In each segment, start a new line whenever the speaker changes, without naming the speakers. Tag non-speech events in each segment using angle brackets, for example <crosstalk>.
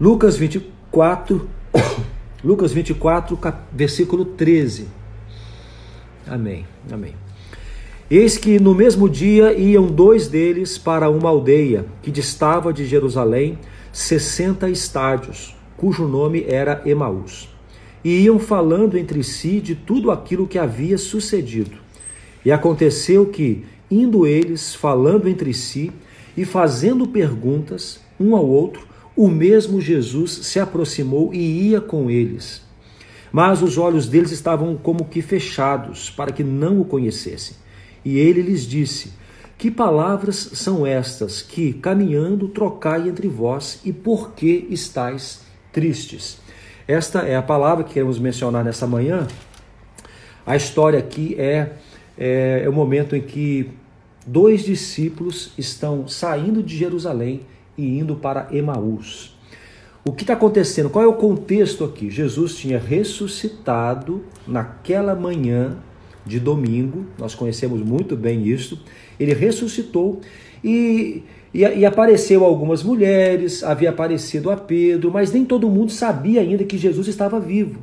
Lucas 24, <coughs> Lucas 24, versículo 13. Amém. Amém. Eis que no mesmo dia iam dois deles para uma aldeia que distava de Jerusalém sessenta estádios, cujo nome era Emaús. E iam falando entre si de tudo aquilo que havia sucedido. E aconteceu que, indo eles falando entre si e fazendo perguntas um ao outro, o mesmo Jesus se aproximou e ia com eles. Mas os olhos deles estavam como que fechados, para que não o conhecessem. E ele lhes disse: Que palavras são estas que, caminhando, trocai entre vós, e por que estáis tristes? Esta é a palavra que queremos mencionar nessa manhã. A história aqui é, é, é o momento em que dois discípulos estão saindo de Jerusalém e indo para Emaús. O que está acontecendo? Qual é o contexto aqui? Jesus tinha ressuscitado naquela manhã de domingo, nós conhecemos muito bem isso. Ele ressuscitou e, e, e, apareceu algumas mulheres, havia aparecido a Pedro, mas nem todo mundo sabia ainda que Jesus estava vivo.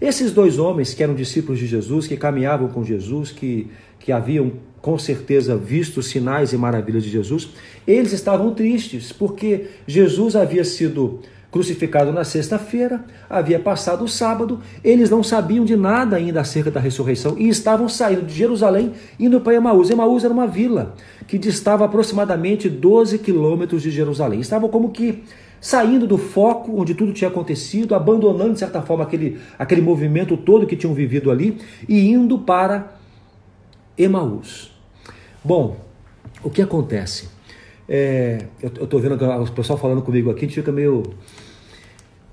Esses dois homens, que eram discípulos de Jesus, que caminhavam com Jesus, que, que haviam com certeza visto os sinais e maravilhas de Jesus, eles estavam tristes, porque Jesus havia sido crucificado na sexta-feira, havia passado o sábado, eles não sabiam de nada ainda acerca da ressurreição e estavam saindo de Jerusalém indo para Emaús. Emaús era uma vila que distava aproximadamente 12 quilômetros de Jerusalém. Estavam como que saindo do foco onde tudo tinha acontecido, abandonando de certa forma aquele, aquele movimento todo que tinham vivido ali e indo para Emaús. Bom, o que acontece? É, eu estou vendo o pessoal falando comigo aqui, a gente fica meio.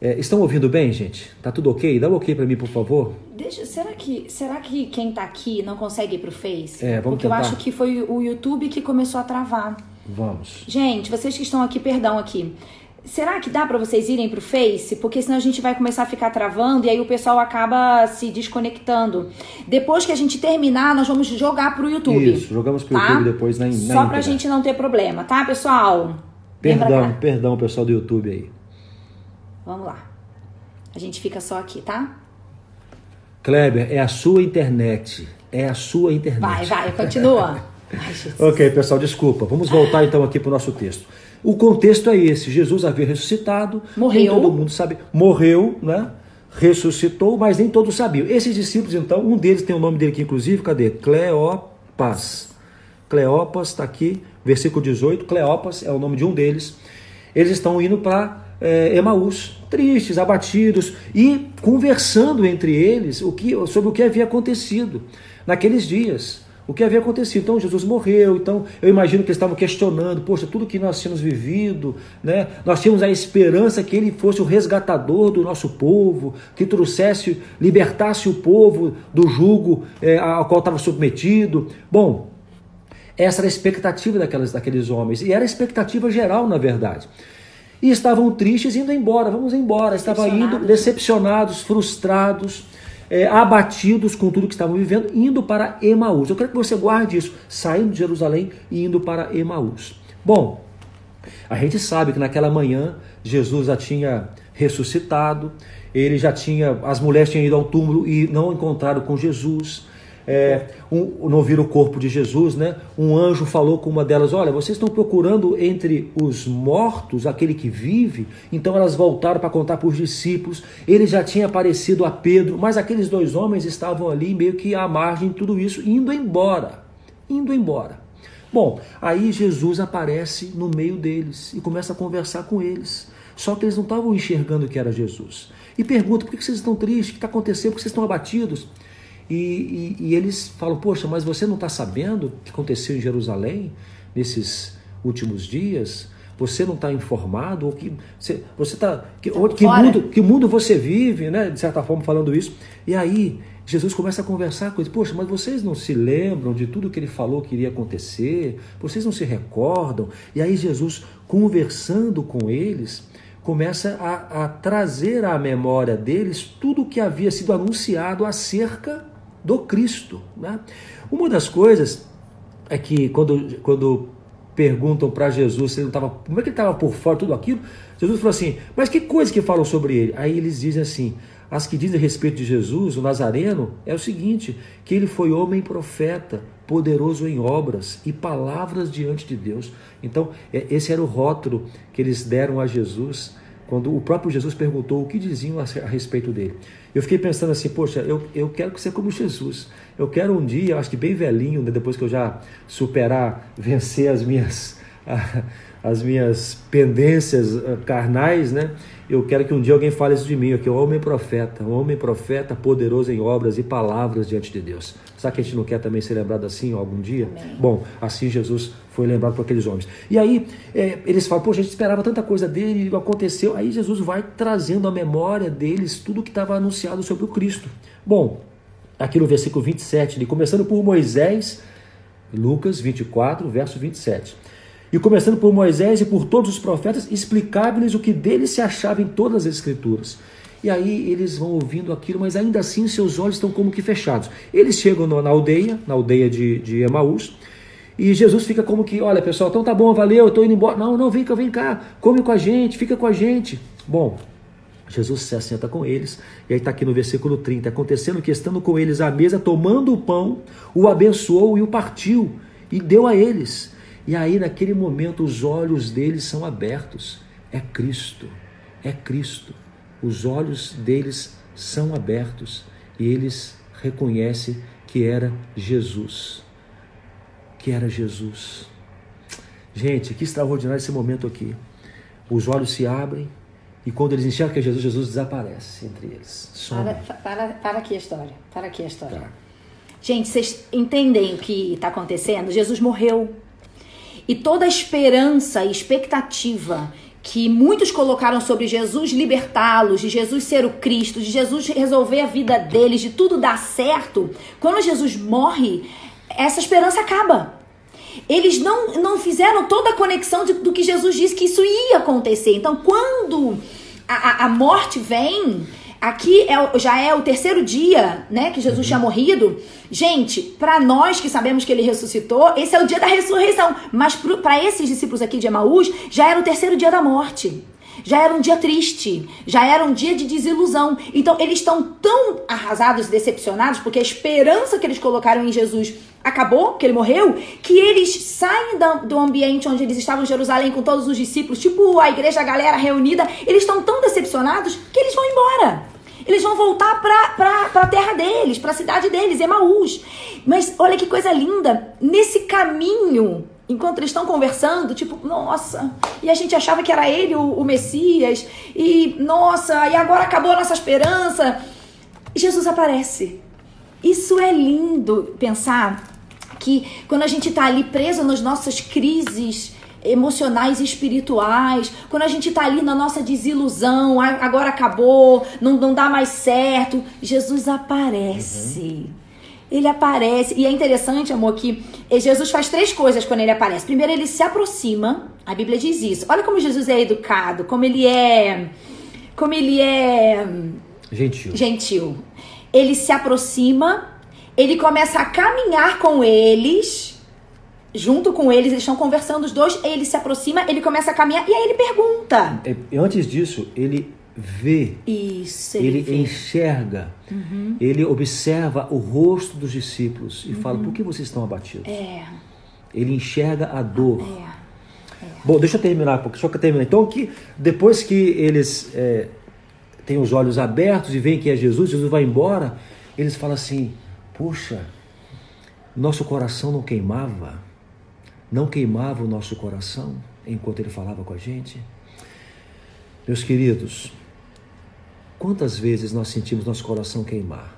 É, estão ouvindo bem, gente? Tá tudo ok? Dá um ok para mim, por favor.
Deixa, será que será que quem tá aqui não consegue ir pro Face?
É, vamos
Porque
tentar.
eu acho que foi o YouTube que começou a travar.
Vamos.
Gente, vocês que estão aqui, perdão aqui. Será que dá para vocês irem pro Face? Porque senão a gente vai começar a ficar travando e aí o pessoal acaba se desconectando. Depois que a gente terminar, nós vamos jogar pro YouTube.
Isso, jogamos pro
tá?
YouTube depois na, na
Só pra
íntegra.
gente não ter problema, tá, pessoal? Pra
Perdão, perdão, pessoal do YouTube aí.
Vamos lá. A gente fica só aqui, tá?
Kleber, é a sua internet. É a sua internet.
Vai, vai, continua. <laughs> Ai.
Ok, pessoal, desculpa. Vamos voltar então aqui para o nosso texto. O contexto é esse: Jesus havia ressuscitado,
Morreu.
nem todo mundo sabe. Morreu, né? Ressuscitou, mas nem todos sabiam. Esses discípulos, então, um deles tem o nome dele aqui, inclusive, cadê? Cleopas. Cleopas está aqui, versículo 18. Cleopas é o nome de um deles. Eles estão indo para é, Emaús, tristes, abatidos e conversando entre eles o que, sobre o que havia acontecido naqueles dias o que havia acontecido. Então Jesus morreu, então eu imagino que eles estavam questionando, poxa, tudo que nós tínhamos vivido, né? Nós tínhamos a esperança que ele fosse o resgatador do nosso povo, que trouxesse, libertasse o povo do jugo é, ao qual estava submetido. Bom, essa era a expectativa daquelas, daqueles homens, e era a expectativa geral, na verdade. E estavam tristes indo embora, vamos embora. Estavam indo
Decepcionados.
decepcionados, frustrados, é, abatidos com tudo que estavam vivendo, indo para Emaús. Eu quero que você guarde isso, saindo de Jerusalém e indo para Emaús. Bom, a gente sabe que naquela manhã Jesus já tinha ressuscitado, ele já tinha, as mulheres tinham ido ao túmulo e não encontraram com Jesus. É, um, não viram o corpo de Jesus, né? Um anjo falou com uma delas: Olha, vocês estão procurando entre os mortos aquele que vive. Então elas voltaram para contar para os discípulos. Ele já tinha aparecido a Pedro, mas aqueles dois homens estavam ali meio que à margem de tudo isso, indo embora. Indo embora. Bom, aí Jesus aparece no meio deles e começa a conversar com eles. Só que eles não estavam enxergando que era Jesus. E pergunta: por que vocês estão tristes? O que está acontecendo? Por que vocês estão abatidos? E, e, e eles falam: Poxa, mas você não está sabendo o que aconteceu em Jerusalém nesses últimos dias? Você não está informado? Ou que, você está. Que,
Tá
que, mundo, que mundo você vive, né? De certa forma, falando isso. E aí, Jesus começa a conversar com eles: Poxa, mas vocês não se lembram de tudo que ele falou que iria acontecer? Vocês não se recordam? E aí, Jesus, conversando com eles, começa a, a trazer à memória deles tudo o que havia sido anunciado acerca do Cristo. Né? Uma das coisas é que quando, quando perguntam para Jesus se ele não estava, como é que ele estava por fora tudo aquilo, Jesus falou assim: Mas que coisa que falam sobre ele? Aí eles dizem assim: As que dizem a respeito de Jesus, o Nazareno, é o seguinte: que ele foi homem profeta, poderoso em obras e palavras diante de Deus. Então, é, esse era o rótulo que eles deram a Jesus quando o próprio Jesus perguntou o que diziam a respeito dele. Eu fiquei pensando assim, poxa, eu, eu quero ser como Jesus. Eu quero um dia, acho que bem velhinho, né, depois que eu já superar, vencer as minhas, <laughs> as minhas pendências ah, carnais, né? Eu quero que um dia alguém fale isso de mim, que é um homem profeta, um homem profeta poderoso em obras e palavras diante de Deus. Será que a gente não quer também ser lembrado assim algum dia? Amém. Bom, assim Jesus foi lembrado por aqueles homens. E aí é, eles falam, poxa, a gente esperava tanta coisa dele, aconteceu. Aí Jesus vai trazendo à memória deles tudo que estava anunciado sobre o Cristo. Bom, aqui no versículo 27, ele começando por Moisés, Lucas 24, verso 27. E começando por Moisés e por todos os profetas, explicava-lhes o que dele se achava em todas as escrituras. E aí eles vão ouvindo aquilo, mas ainda assim seus olhos estão como que fechados. Eles chegam na aldeia, na aldeia de, de Emaús, e Jesus fica como que, olha pessoal, então tá bom, valeu, eu estou indo embora. Não, não, vem cá, vem cá, come com a gente, fica com a gente. Bom, Jesus se assenta com eles, e aí está aqui no versículo 30, acontecendo que estando com eles à mesa, tomando o pão, o abençoou e o partiu, e deu a eles. E aí, naquele momento, os olhos deles são abertos. É Cristo, é Cristo. Os olhos deles são abertos e eles reconhecem que era Jesus. Que era Jesus. Gente, que extraordinário esse momento aqui. Os olhos se abrem e quando eles enxergam que é Jesus, Jesus desaparece entre eles.
Para, para, para aqui a história. Para aqui a história. Tá. Gente, vocês entendem o que está acontecendo? Jesus morreu e toda a esperança e expectativa que muitos colocaram sobre Jesus libertá-los, de Jesus ser o Cristo, de Jesus resolver a vida deles, de tudo dar certo, quando Jesus morre, essa esperança acaba. Eles não, não fizeram toda a conexão de, do que Jesus disse que isso ia acontecer. Então, quando a, a morte vem, Aqui é, já é o terceiro dia, né, que Jesus uhum. tinha morrido. Gente, para nós que sabemos que ele ressuscitou, esse é o dia da ressurreição. Mas para esses discípulos aqui de Emaús, já era o terceiro dia da morte. Já era um dia triste, já era um dia de desilusão. Então eles estão tão arrasados decepcionados porque a esperança que eles colocaram em Jesus acabou, que ele morreu, que eles saem do ambiente onde eles estavam em Jerusalém com todos os discípulos, tipo a igreja, a galera reunida, eles estão tão decepcionados que eles vão embora. Eles vão voltar para a terra deles, para a cidade deles, Emaús. Mas olha que coisa linda, nesse caminho, enquanto eles estão conversando, tipo, nossa, e a gente achava que era ele o, o Messias, e nossa, e agora acabou a nossa esperança. Jesus aparece. Isso é lindo pensar que quando a gente está ali preso nas nossas crises emocionais e espirituais, quando a gente tá ali na nossa desilusão, agora acabou, não, não dá mais certo, Jesus aparece. Uhum. Ele aparece. E é interessante, amor, que Jesus faz três coisas quando ele aparece. Primeiro, ele se aproxima. A Bíblia diz isso. Olha como Jesus é educado, como ele é. Como ele é.
Gentil.
Gentil. Ele se aproxima, ele começa a caminhar com eles junto com eles, eles estão conversando os dois, ele se aproxima, ele começa a caminhar e aí ele pergunta.
É, antes disso, ele vê.
Isso,
ele, ele enxerga. Uhum. Ele observa o rosto dos discípulos e uhum. fala: por que vocês estão abatidos?
É.
Ele enxerga a dor. É. É. Bom, deixa eu terminar, porque só que terminar. Então, que depois que eles é, têm os olhos abertos e veem que é Jesus, Jesus vai embora, eles falam assim: Poxa, nosso coração não queimava não queimava o nosso coração enquanto ele falava com a gente? Meus queridos, quantas vezes nós sentimos nosso coração queimar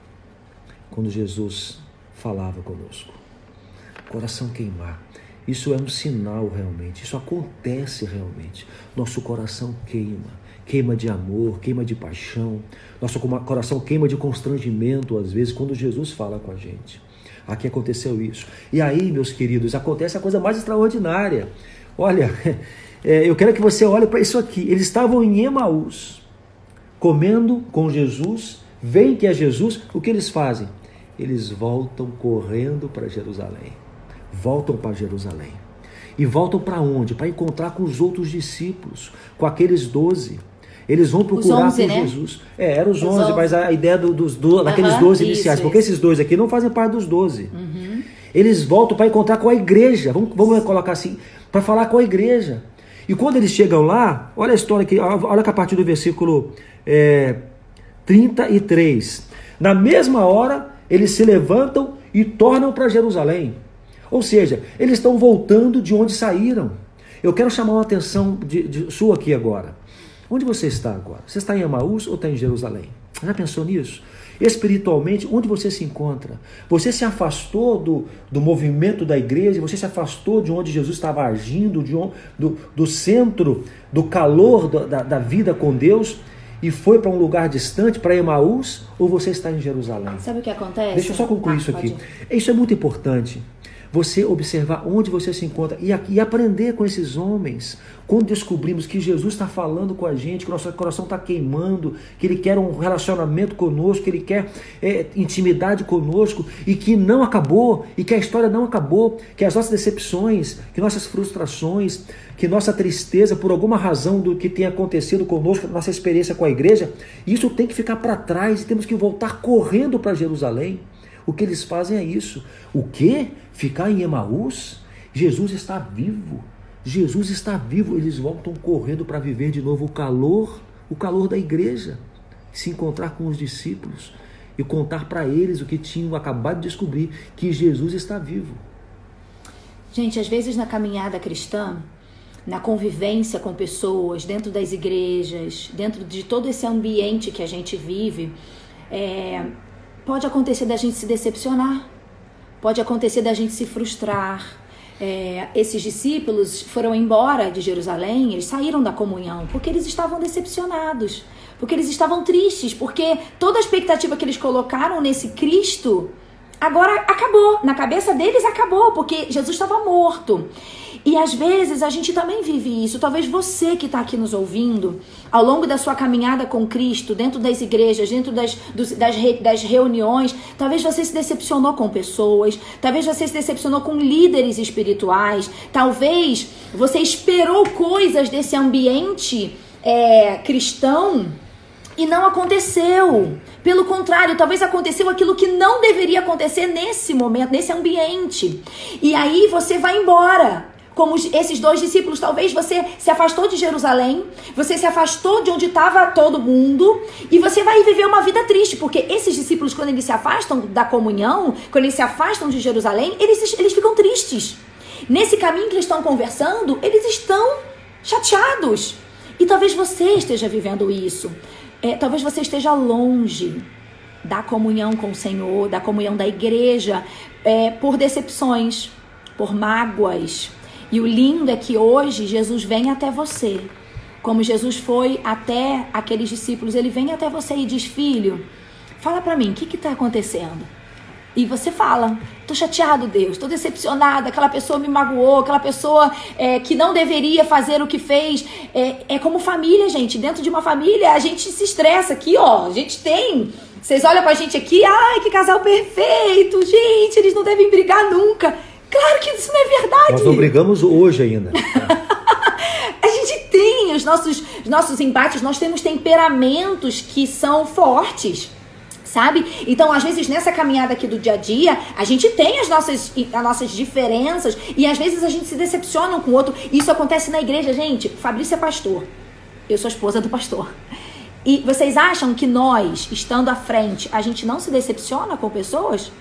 quando Jesus falava conosco? Coração queimar. Isso é um sinal realmente, isso acontece realmente. Nosso coração queima, queima de amor, queima de paixão, nosso coração queima de constrangimento às vezes quando Jesus fala com a gente. Aqui aconteceu isso. E aí, meus queridos, acontece a coisa mais extraordinária. Olha, <laughs> é, eu quero que você olhe para isso aqui. Eles estavam em Emaús, comendo com Jesus, veem que é Jesus, o que eles fazem? Eles voltam correndo para Jerusalém. Voltam para Jerusalém. E voltam para onde? Para encontrar com os outros discípulos, com aqueles doze. Eles vão procurar 11, por né? Jesus. É, eram os, os 11, 11, mas a ideia do, dos do, daqueles uhum, 12 iniciais, isso, porque isso. esses dois aqui não fazem parte dos 12. Uhum. Eles voltam para encontrar com a igreja, vamos, vamos colocar assim, para falar com a igreja. E quando eles chegam lá, olha a história aqui, olha que a partir do versículo é, 33. Na mesma hora, eles se levantam e tornam para Jerusalém. Ou seja, eles estão voltando de onde saíram. Eu quero chamar uma atenção de, de, sua aqui agora. Onde você está agora? Você está em Emaús ou está em Jerusalém? Já pensou nisso? Espiritualmente, onde você se encontra? Você se afastou do, do movimento da igreja, você se afastou de onde Jesus estava agindo, de onde, do, do centro, do calor da, da vida com Deus e foi para um lugar distante, para Emaús, ou você está em Jerusalém?
Sabe o que acontece?
Deixa eu só concluir ah, isso aqui. Isso é muito importante você observar onde você se encontra e, e aprender com esses homens. Quando descobrimos que Jesus está falando com a gente, que o nosso coração está queimando, que Ele quer um relacionamento conosco, que Ele quer é, intimidade conosco e que não acabou, e que a história não acabou, que as nossas decepções, que nossas frustrações, que nossa tristeza por alguma razão do que tem acontecido conosco, nossa experiência com a igreja, isso tem que ficar para trás e temos que voltar correndo para Jerusalém. O que eles fazem é isso. O que? Ficar em Emaús? Jesus está vivo. Jesus está vivo. Eles voltam correndo para viver de novo o calor, o calor da igreja. Se encontrar com os discípulos e contar para eles o que tinham acabado de descobrir, que Jesus está vivo.
Gente, às vezes na caminhada cristã, na convivência com pessoas, dentro das igrejas, dentro de todo esse ambiente que a gente vive, é, Pode acontecer da gente se decepcionar, pode acontecer da gente se frustrar. É, esses discípulos foram embora de Jerusalém, eles saíram da comunhão porque eles estavam decepcionados, porque eles estavam tristes, porque toda a expectativa que eles colocaram nesse Cristo agora acabou. Na cabeça deles acabou, porque Jesus estava morto. E às vezes a gente também vive isso. Talvez você que está aqui nos ouvindo, ao longo da sua caminhada com Cristo, dentro das igrejas, dentro das, dos, das, re, das reuniões, talvez você se decepcionou com pessoas, talvez você se decepcionou com líderes espirituais, talvez você esperou coisas desse ambiente é, cristão e não aconteceu. Pelo contrário, talvez aconteceu aquilo que não deveria acontecer nesse momento, nesse ambiente. E aí você vai embora como esses dois discípulos, talvez você se afastou de Jerusalém, você se afastou de onde estava todo mundo e você vai viver uma vida triste, porque esses discípulos, quando eles se afastam da comunhão, quando eles se afastam de Jerusalém, eles, eles ficam tristes. Nesse caminho que eles estão conversando, eles estão chateados. E talvez você esteja vivendo isso. É, talvez você esteja longe da comunhão com o Senhor, da comunhão da igreja, é, por decepções, por mágoas, e o lindo é que hoje Jesus vem até você. Como Jesus foi até aqueles discípulos, ele vem até você e diz: Filho, fala para mim, o que está acontecendo? E você fala: Tô chateado, Deus, tô decepcionado. Aquela pessoa me magoou, aquela pessoa é, que não deveria fazer o que fez. É, é como família, gente. Dentro de uma família, a gente se estressa aqui, ó. A gente tem. Vocês olham pra gente aqui, ai, que casal perfeito, gente, eles não devem brigar nunca. Claro que isso não é verdade.
Nós não brigamos hoje ainda. <laughs>
a gente tem os nossos, os nossos embates, nós temos temperamentos que são fortes sabe? Então, às vezes, nessa caminhada aqui do dia a dia, a gente tem as nossas, as nossas diferenças e às vezes a gente se decepciona um com o outro. Isso acontece na igreja, gente. Fabrício é pastor. Eu sou esposa do pastor. E vocês acham que nós, estando à frente, a gente não se decepciona com pessoas?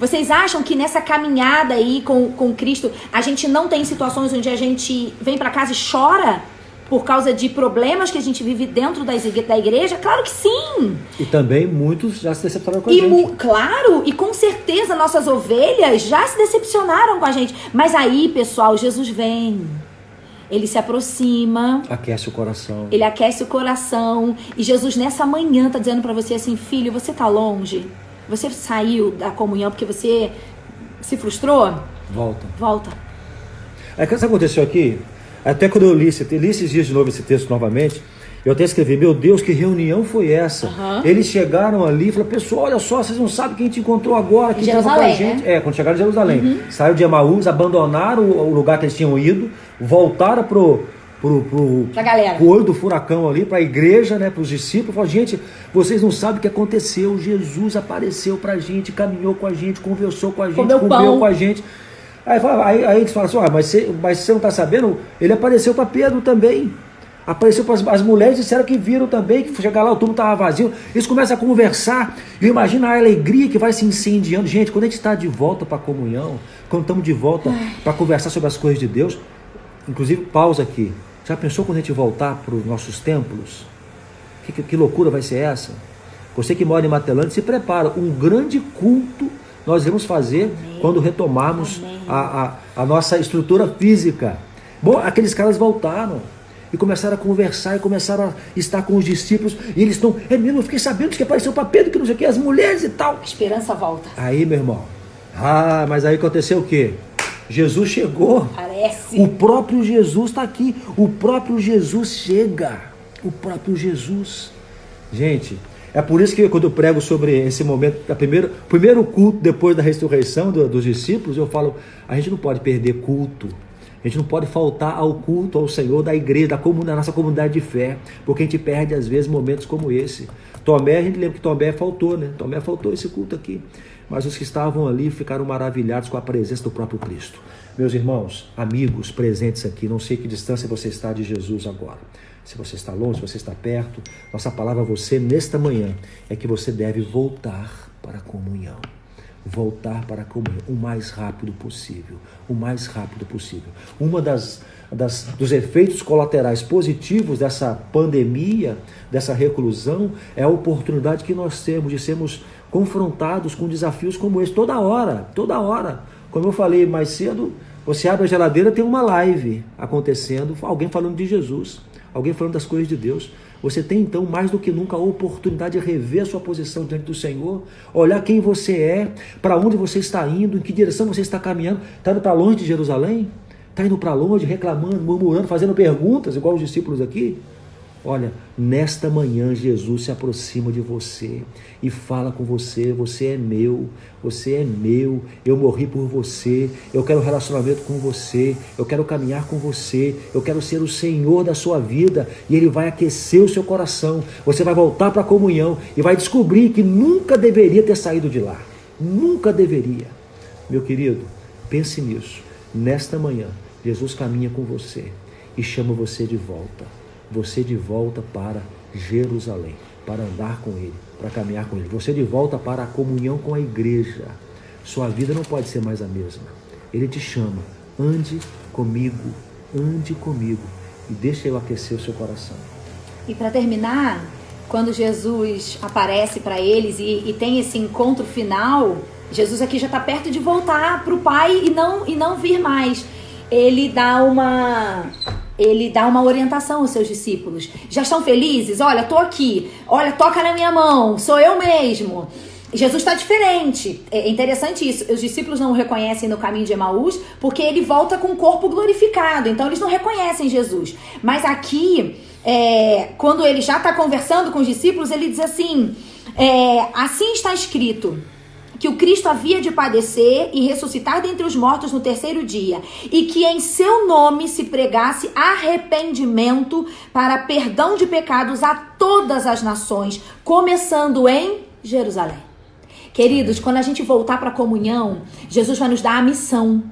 Vocês acham que nessa caminhada aí com, com Cristo, a gente não tem situações onde a gente vem para casa e chora? por causa de problemas que a gente vive dentro da igreja? Claro que sim!
E também muitos já se decepcionaram com a e gente.
Claro, e com certeza nossas ovelhas já se decepcionaram com a gente. Mas aí, pessoal, Jesus vem. Ele se aproxima.
Aquece o coração.
Ele aquece o coração. E Jesus, nessa manhã, tá dizendo para você assim: filho, você tá longe? Você saiu da comunhão porque você se frustrou?
Volta.
Volta.
É que isso aconteceu aqui, até quando eu li, li esses dias de novo esse texto novamente, Eu até escrevi, meu Deus, que reunião foi essa?
Aham.
Eles chegaram ali e falaram, pessoal, olha só, vocês não sabem quem te encontrou agora, quem estava com a
Jerusalém,
gente.
né? Uhum.
É, quando chegaram em Jerusalém. Saiu de Emaús, abandonaram o o lugar que eles tinham ido, voltaram pro, pro, pro,
Pra galera.
pro olho do furacão ali, para a igreja, né, para os discípulos. Falaram, gente, vocês não sabem o que aconteceu. Jesus apareceu pra gente, caminhou com a gente, conversou com a gente,
Comeu
comeu com a gente. Aí, aí, aí eles falam assim, ah, mas, você, mas você não está sabendo? Ele apareceu para Pedro também. Apareceu para as, as mulheres disseram que viram também, que chegar lá o túmulo estava vazio. Eles começam a conversar. E imagina a alegria que vai se incendiando. Gente, quando a gente está de volta para a comunhão, quando estamos de volta para conversar sobre as coisas de Deus, inclusive pausa aqui. Já pensou quando a gente voltar para os nossos templos? Que, que, que loucura vai ser essa? Você que mora em Matelândia, se prepara. Um grande culto nós iremos fazer quando retomarmos
Amém.
a, a, a nossa estrutura física. Bom, aqueles caras voltaram e começaram a conversar e começaram a estar com os discípulos. E eles estão, é mesmo, eu fiquei sabendo que apareceu para Pedro, que não sei o que, as mulheres e tal.
A esperança volta.
Aí, meu irmão, ah, mas aí aconteceu o quê? Jesus chegou.
Parece.
O próprio Jesus está aqui. O próprio Jesus chega. O próprio Jesus. Gente, é por isso que quando eu prego sobre esse momento, a primeiro, primeiro culto depois da ressurreição do- dos discípulos, eu falo: a gente não pode perder culto. A gente não pode faltar ao culto ao Senhor da igreja, da, comun- da nossa comunidade de fé, porque a gente perde às vezes momentos como esse. Tomé, a gente lembra que Tomé faltou, né? Tomé faltou esse culto aqui. Mas os que estavam ali ficaram maravilhados com a presença do próprio Cristo. Meus irmãos, amigos presentes aqui, não sei que distância você está de Jesus agora. Se você está longe, se você está perto, nossa palavra a você nesta manhã é que você deve voltar para a comunhão. Voltar para a comunhão o mais rápido possível. O mais rápido possível. Uma das, das dos efeitos colaterais positivos dessa pandemia, dessa reclusão, é a oportunidade que nós temos de sermos confrontados com desafios como esse toda hora, toda hora. Como eu falei mais cedo, você abre a geladeira, tem uma live acontecendo, alguém falando de Jesus, alguém falando das coisas de Deus. Você tem então mais do que nunca a oportunidade de rever a sua posição diante do Senhor, olhar quem você é, para onde você está indo, em que direção você está caminhando. Está indo para longe de Jerusalém? Está indo para longe, reclamando, murmurando, fazendo perguntas, igual os discípulos aqui? Olha, nesta manhã Jesus se aproxima de você e fala com você: você é meu, você é meu, eu morri por você, eu quero um relacionamento com você, eu quero caminhar com você, eu quero ser o Senhor da sua vida e Ele vai aquecer o seu coração. Você vai voltar para a comunhão e vai descobrir que nunca deveria ter saído de lá, nunca deveria. Meu querido, pense nisso. Nesta manhã, Jesus caminha com você e chama você de volta você de volta para Jerusalém, para andar com Ele, para caminhar com Ele. Você de volta para a comunhão com a igreja. Sua vida não pode ser mais a mesma. Ele te chama, ande comigo, ande comigo e deixa eu aquecer o seu coração.
E para terminar, quando Jesus aparece para eles e, e tem esse encontro final, Jesus aqui já está perto de voltar para o Pai e não, e não vir mais. Ele dá uma ele dá uma orientação aos seus discípulos. Já estão felizes? Olha, tô aqui. Olha, toca na minha mão. Sou eu mesmo. Jesus está diferente. É interessante isso. Os discípulos não o reconhecem no caminho de Emaús porque ele volta com o corpo glorificado. Então eles não reconhecem Jesus. Mas aqui, é, quando ele já está conversando com os discípulos, ele diz assim: é, assim está escrito que o Cristo havia de padecer e ressuscitar dentre os mortos no terceiro dia, e que em seu nome se pregasse arrependimento para perdão de pecados a todas as nações, começando em Jerusalém. Queridos, quando a gente voltar para a comunhão, Jesus vai nos dar a missão.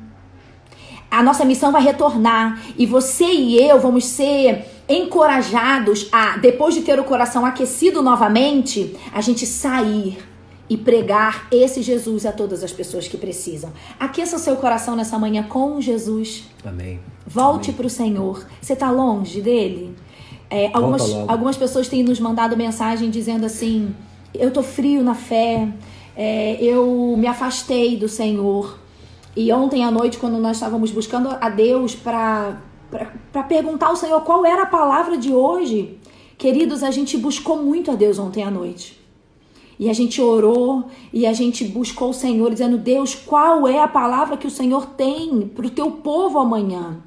A nossa missão vai retornar e você e eu vamos ser encorajados a, depois de ter o coração aquecido novamente, a gente sair e pregar esse Jesus a todas as pessoas que precisam. Aqueça o seu coração nessa manhã com Jesus.
Amém.
Volte para o Senhor. Você está longe dele? É, algumas, algumas pessoas têm nos mandado mensagem dizendo assim: eu tô frio na fé, é, eu me afastei do Senhor. E ontem à noite, quando nós estávamos buscando a Deus para perguntar ao Senhor qual era a palavra de hoje, queridos, a gente buscou muito a Deus ontem à noite. E a gente orou e a gente buscou o Senhor, dizendo: Deus, qual é a palavra que o Senhor tem para o teu povo amanhã?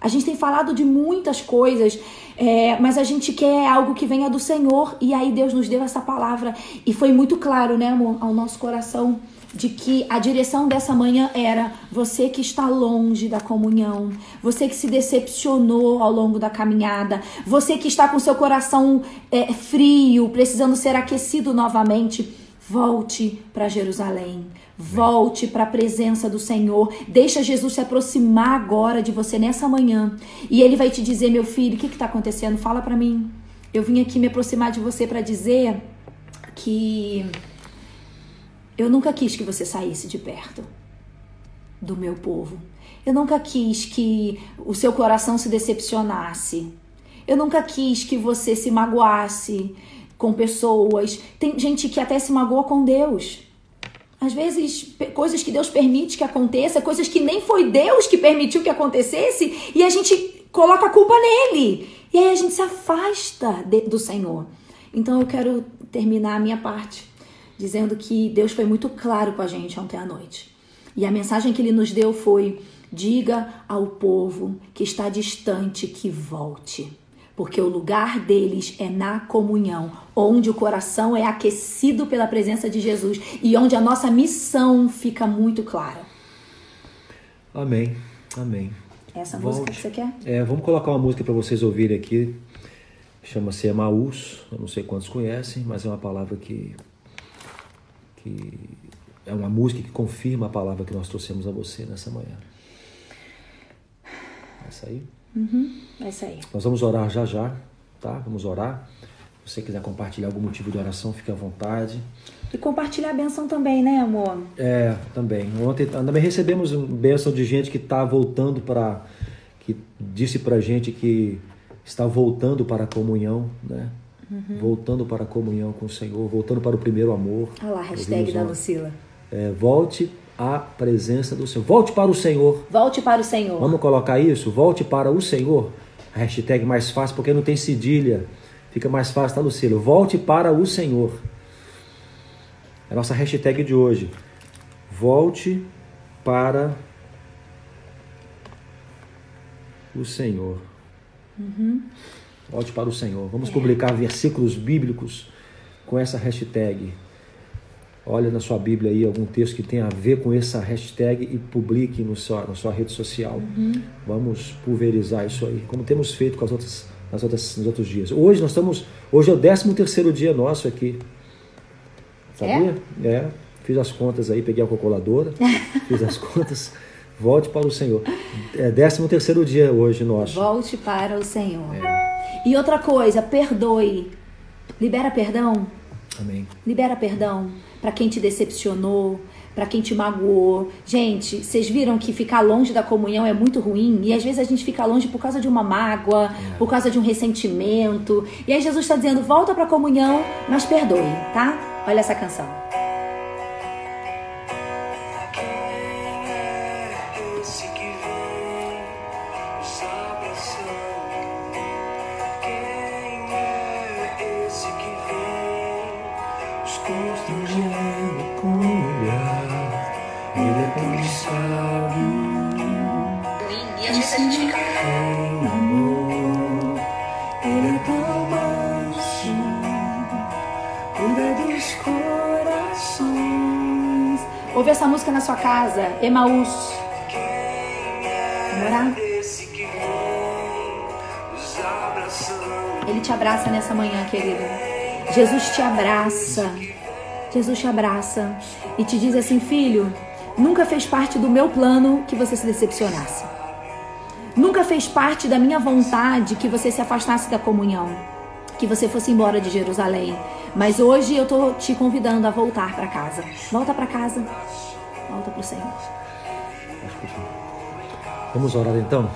A gente tem falado de muitas coisas, é, mas a gente quer algo que venha do Senhor. E aí Deus nos deu essa palavra. E foi muito claro, né, amor, ao nosso coração de que a direção dessa manhã era você que está longe da comunhão, você que se decepcionou ao longo da caminhada, você que está com seu coração é, frio, precisando ser aquecido novamente. Volte para Jerusalém. Volte para a presença do Senhor. Deixa Jesus se aproximar agora de você nessa manhã. E ele vai te dizer, meu filho, o que está acontecendo? Fala para mim. Eu vim aqui me aproximar de você para dizer que eu nunca quis que você saísse de perto do meu povo. Eu nunca quis que o seu coração se decepcionasse. Eu nunca quis que você se magoasse com pessoas. Tem gente que até se magoa com Deus. Às vezes, coisas que Deus permite que aconteça, coisas que nem foi Deus que permitiu que acontecesse, e a gente coloca a culpa nele. E aí a gente se afasta de, do Senhor. Então eu quero terminar a minha parte dizendo que Deus foi muito claro com a gente ontem à noite. E a mensagem que ele nos deu foi: diga ao povo que está distante que volte, porque o lugar deles é na comunhão, onde o coração é aquecido pela presença de Jesus e onde a nossa missão fica muito clara.
Amém. Amém.
Essa Volte. música que você quer?
É, vamos colocar uma música para vocês ouvirem aqui. Chama-se Emaús. Eu não sei quantos conhecem, mas é uma palavra que que é uma música que confirma a palavra que nós trouxemos a você nessa manhã. Essa aí?
Uhum, essa aí.
Nós vamos orar já já, tá? Vamos orar. Se você quiser compartilhar algum motivo de oração, fique à vontade.
E compartilhar a benção também, né, amor?
É, também. Ontem também recebemos benção de gente que está voltando para. que disse pra gente que está voltando para a comunhão, né? Uhum. Voltando para a comunhão com o Senhor, voltando para o primeiro amor.
Olha lá, hashtag da Lucila.
É, volte à presença do Senhor. Volte para o Senhor.
Volte para o Senhor.
Vamos colocar isso? Volte para o Senhor. A hashtag mais fácil porque não tem cedilha. Fica mais fácil, tá, Lucila? Volte para o Senhor. É a nossa hashtag de hoje. Volte para o Senhor.
Uhum.
Volte para o Senhor. Vamos publicar versículos bíblicos com essa hashtag. Olha na sua Bíblia aí algum texto que tenha a ver com essa hashtag e publique no sua, na sua rede social.
Uhum.
Vamos pulverizar isso aí, como temos feito com as outras, nas outras, nos outros dias. Hoje nós estamos. Hoje é o 13 terceiro dia nosso aqui. Sabia? É? é. Fiz as contas aí, peguei a calculadora, <laughs> fiz as contas. Volte para o Senhor. É 13 terceiro dia hoje nosso.
Volte para o Senhor. É. E outra coisa, perdoe. Libera perdão.
Amém.
Libera perdão para quem te decepcionou, para quem te magoou. Gente, vocês viram que ficar longe da comunhão é muito ruim e às vezes a gente fica longe por causa de uma mágoa, é. por causa de um ressentimento. E aí Jesus está dizendo: volta para a comunhão, mas perdoe, tá? Olha essa canção. Ouve essa música na sua casa, Emaús. Vamos orar? Ele te abraça nessa manhã, querido. Jesus te abraça. Jesus te abraça e te diz assim: Filho, nunca fez parte do meu plano que você se decepcionasse. Nunca fez parte da minha vontade que você se afastasse da comunhão, que você fosse embora de Jerusalém. Mas hoje eu tô te convidando a voltar para casa. Volta para casa. Volta para o Senhor.
Vamos orar então?